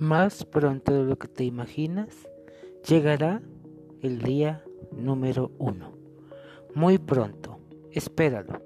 Más pronto de lo que te imaginas, llegará el día número uno. Muy pronto, espéralo.